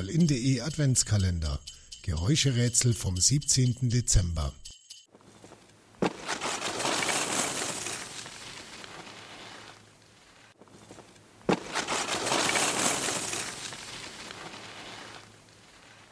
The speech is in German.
allin.de Adventskalender. Geräuscherätsel vom 17. Dezember.